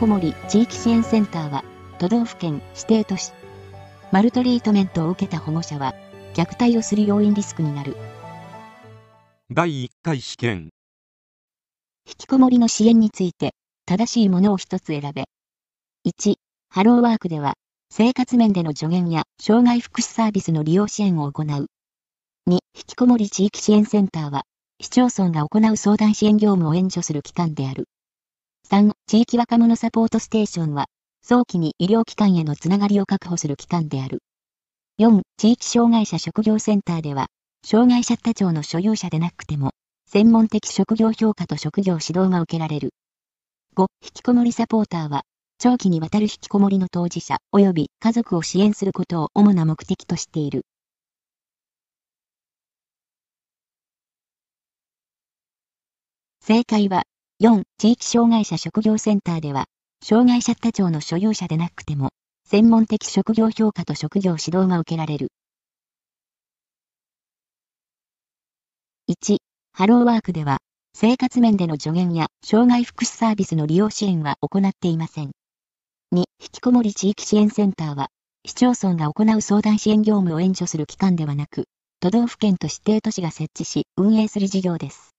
こもり地域支援センターは、都道府県、指定都市、マルトリートメントを受けた保護者は、虐待をする要因リスクになる。第1回試験引きこもりの支援について、正しいものを一つ選べ。1、ハローワークでは、生活面での助言や障害福祉サービスの利用支援を行う。2、引きこもり地域支援センターは、市町村が行う相談支援業務を援助する機関である。3、地域若者サポートステーションは、早期に医療機関へのつながりを確保する機関である。4、地域障害者職業センターでは、障害者手帳の所有者でなくても、専門的職業評価と職業指導が受けられる。5、引きこもりサポーターは、長期にわたる引きこもりの当事者及び家族を支援することを主な目的としている。正解は、4、地域障害者職業センターでは、障害者手帳の所有者でなくても、専門的職業評価と職業指導が受けられる。1、ハローワークでは、生活面での助言や障害福祉サービスの利用支援は行っていません。2、引きこもり地域支援センターは、市町村が行う相談支援業務を援助する機関ではなく、都道府県と指定都市が設置し、運営する事業です。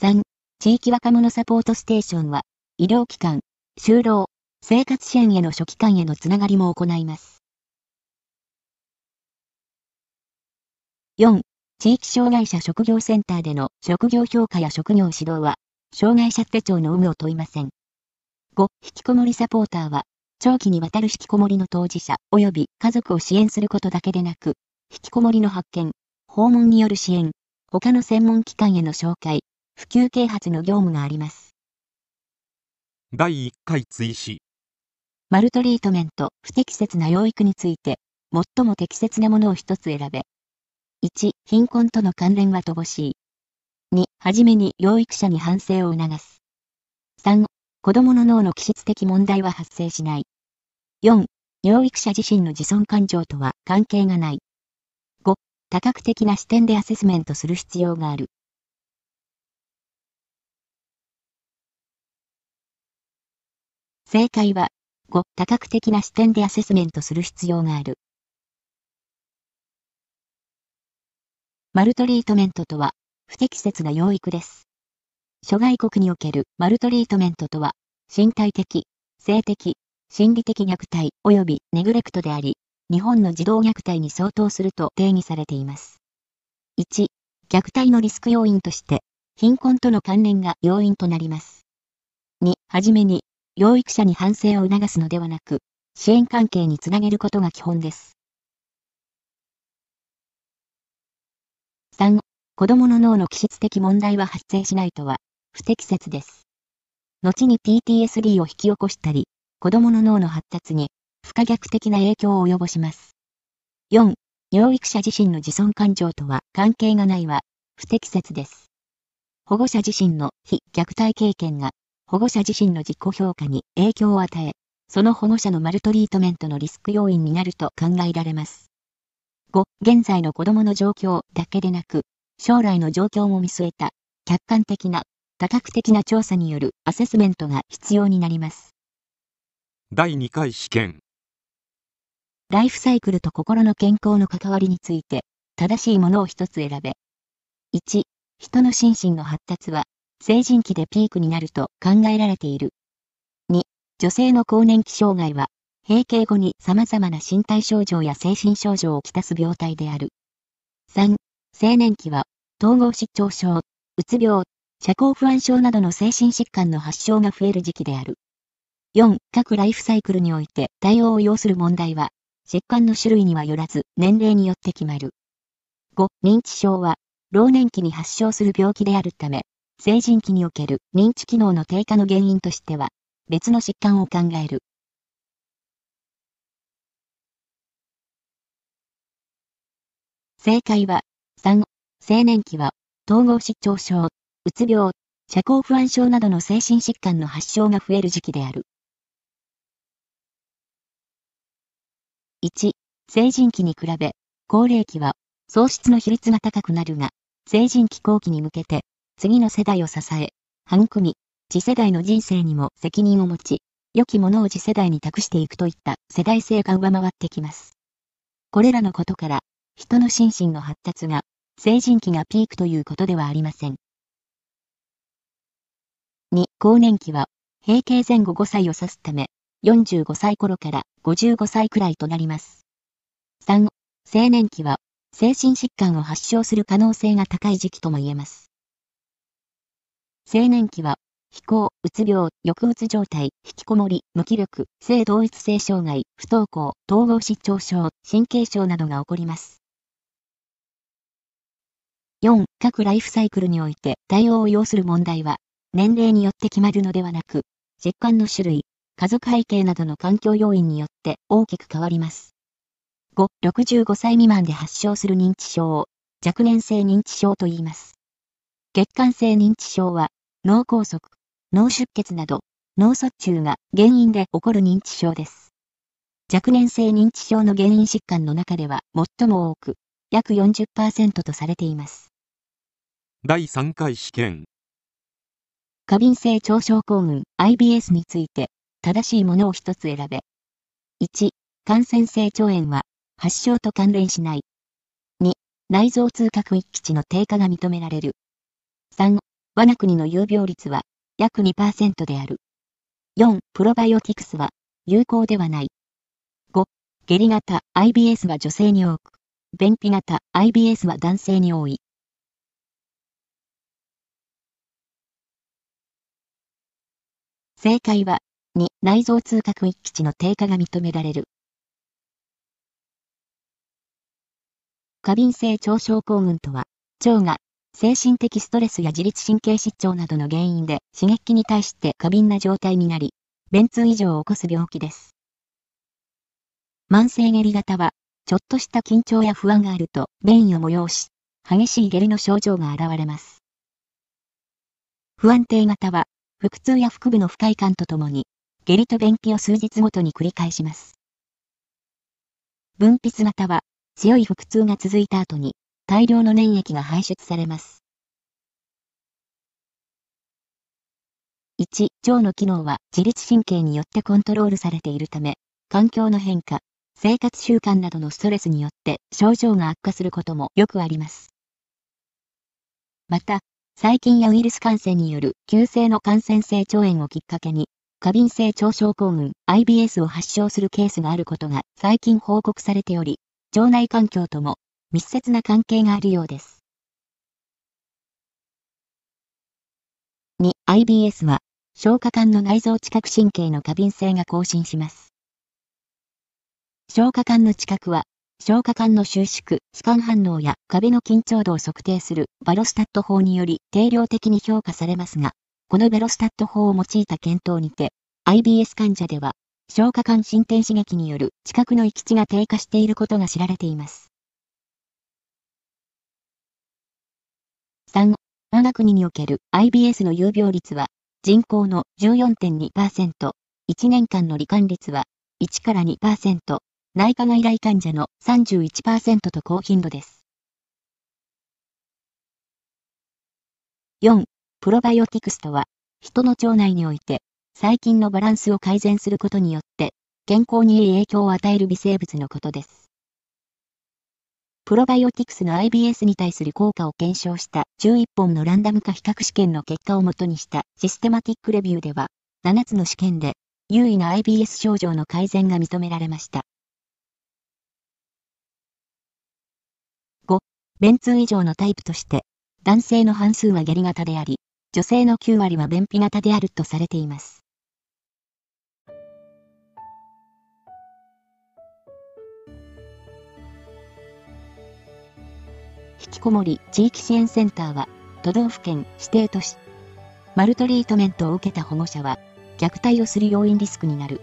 3、地域若者サポートステーションは、医療機関、就労、生活支援への初期間へのつながりも行います。4、地域障害者職業センターでの職業評価や職業指導は、障害者手帳の有無を問いません。5、引きこもりサポーターは、長期にわたる引きこもりの当事者及び家族を支援することだけでなく、引きこもりの発見、訪問による支援、他の専門機関への紹介、普及啓発の業務があります。第1回追試マルトリートメント、不適切な養育について、最も適切なものを一つ選べ。1、貧困との関連は乏しい。2、はじめに養育者に反省を促す。3、子供の脳の気質的問題は発生しない。4、養育者自身の自尊感情とは関係がない。5、多角的な視点でアセスメントする必要がある。正解は、5、多角的な視点でアセスメントする必要がある。マルトリートメントとは、不適切な養育です。諸外国におけるマルトリートメントとは、身体的、性的、心理的虐待及びネグレクトであり、日本の児童虐待に相当すると定義されています。1、虐待のリスク要因として、貧困との関連が要因となります。2、はじめに、養育者に反省を促すのではなく、支援関係につなげることが基本です。3、子供の脳の気質的問題は発生しないとは、不適切です。後に PTSD を引き起こしたり、子供の脳の発達に不可逆的な影響を及ぼします。4、養育者自身の自尊感情とは関係がないは、不適切です。保護者自身の非虐待経験が保護者自身の自己評価に影響を与え、その保護者のマルトリートメントのリスク要因になると考えられます。5、現在の子供の状況だけでなく、将来の状況も見据えた、客観的な、多角的な調査によるアセスメントが必要になります。第2回試験。ライフサイクルと心の健康の関わりについて、正しいものを一つ選べ。1、人の心身の発達は成人期でピークになると考えられている。2、女性の更年期障害は、閉経後に様々な身体症状や精神症状をきたす病態である。3、青年期は、統合失調症、うつ病、社交不安症などの精神疾患の発症が増える時期である。4、各ライフサイクルにおいて対応を要する問題は、疾患の種類にはよらず年齢によって決まる。5、認知症は、老年期に発症する病気であるため、成人期における認知機能の低下の原因としては、別の疾患を考える。正解は、3、青年期は、統合失調症、うつ病、社交不安症などの精神疾患の発症が増える時期である。1、成人期に比べ、高齢期は、喪失の比率が高くなるが、成人期後期に向けて、次の世代を支え、育み、次世代の人生にも責任を持ち、良きものを次世代に託していくといった世代性が上回ってきます。これらのことから、人の心身の発達が、成人期がピークということではありません。2、更年期は、閉経前後5歳を指すため、45歳頃から55歳くらいとなります。3、青年期は、精神疾患を発症する可能性が高い時期とも言えます。青年期は、非行、うつ病、抑うつ状態、引きこもり、無気力、性同一性障害、不登校、統合失調症、神経症などが起こります。4. 各ライフサイクルにおいて対応を要する問題は、年齢によって決まるのではなく、疾患の種類、家族背景などの環境要因によって大きく変わります。5. 65歳未満で発症する認知症を若年性認知症と言います。血管性認知症は脳梗塞、脳出血など、脳卒中が原因で起こる認知症です。若年性認知症の原因疾患の中では最も多く、約40%とされています。第3回試験過敏性腸症候群 IBS について正しいものを一つ選べ。1、感染性腸炎は発症と関連しない。2、内臓通覚域値の低下が認められる。3、我が国の有病率は約2%である。4. プロバイオティクスは有効ではない。5. 下痢型 IBS は女性に多く、便秘型 IBS は男性に多い。正解は、2. 内臓通覚域値の低下が認められる。過敏性腸症候群とは、腸が精神的ストレスや自律神経失調などの原因で刺激に対して過敏な状態になり、便通異常を起こす病気です。慢性下痢型は、ちょっとした緊張や不安があると便意を催し、激しい下痢の症状が現れます。不安定型は、腹痛や腹部の不快感とともに、下痢と便秘を数日ごとに繰り返します。分泌型は、強い腹痛が続いた後に、大量の粘液が排出されます。1、腸の機能は自律神経によってコントロールされているため、環境の変化、生活習慣などのストレスによって症状が悪化することもよくあります。また、細菌やウイルス感染による急性の感染性腸炎をきっかけに、過敏性腸症候群 IBS を発症するケースがあることが最近報告されており、腸内環境とも密接な関係があるようです。2、IBS は、消化管の内臓知覚神経の過敏性が更新します。消化管の知覚は、消化管の収縮、弛緩反応や壁の緊張度を測定するバロスタット法により定量的に評価されますが、このベロスタット法を用いた検討にて、IBS 患者では、消化管進展刺激による知覚の域値が低下していることが知られています。3、我が国における IBS の有病率は人口の14.2%、1年間の罹患率は1から2%、内科外来患者の31%と高頻度です。4. プロバイオティクスとは、人の腸内において、細菌のバランスを改善することによって、健康にいい影響を与える微生物のことです。プロバイオティクスの IBS に対する効果を検証した11本のランダム化比較試験の結果をもとにしたシステマティックレビューでは、7つの試験で優位な IBS 症状の改善が認められました。5、便通異常のタイプとして、男性の半数は下痢型であり、女性の9割は便秘型であるとされています。引きこもり地域支援センターは、都道府県、指定都市、マルトリートメントを受けた保護者は、虐待をする要因リスクになる。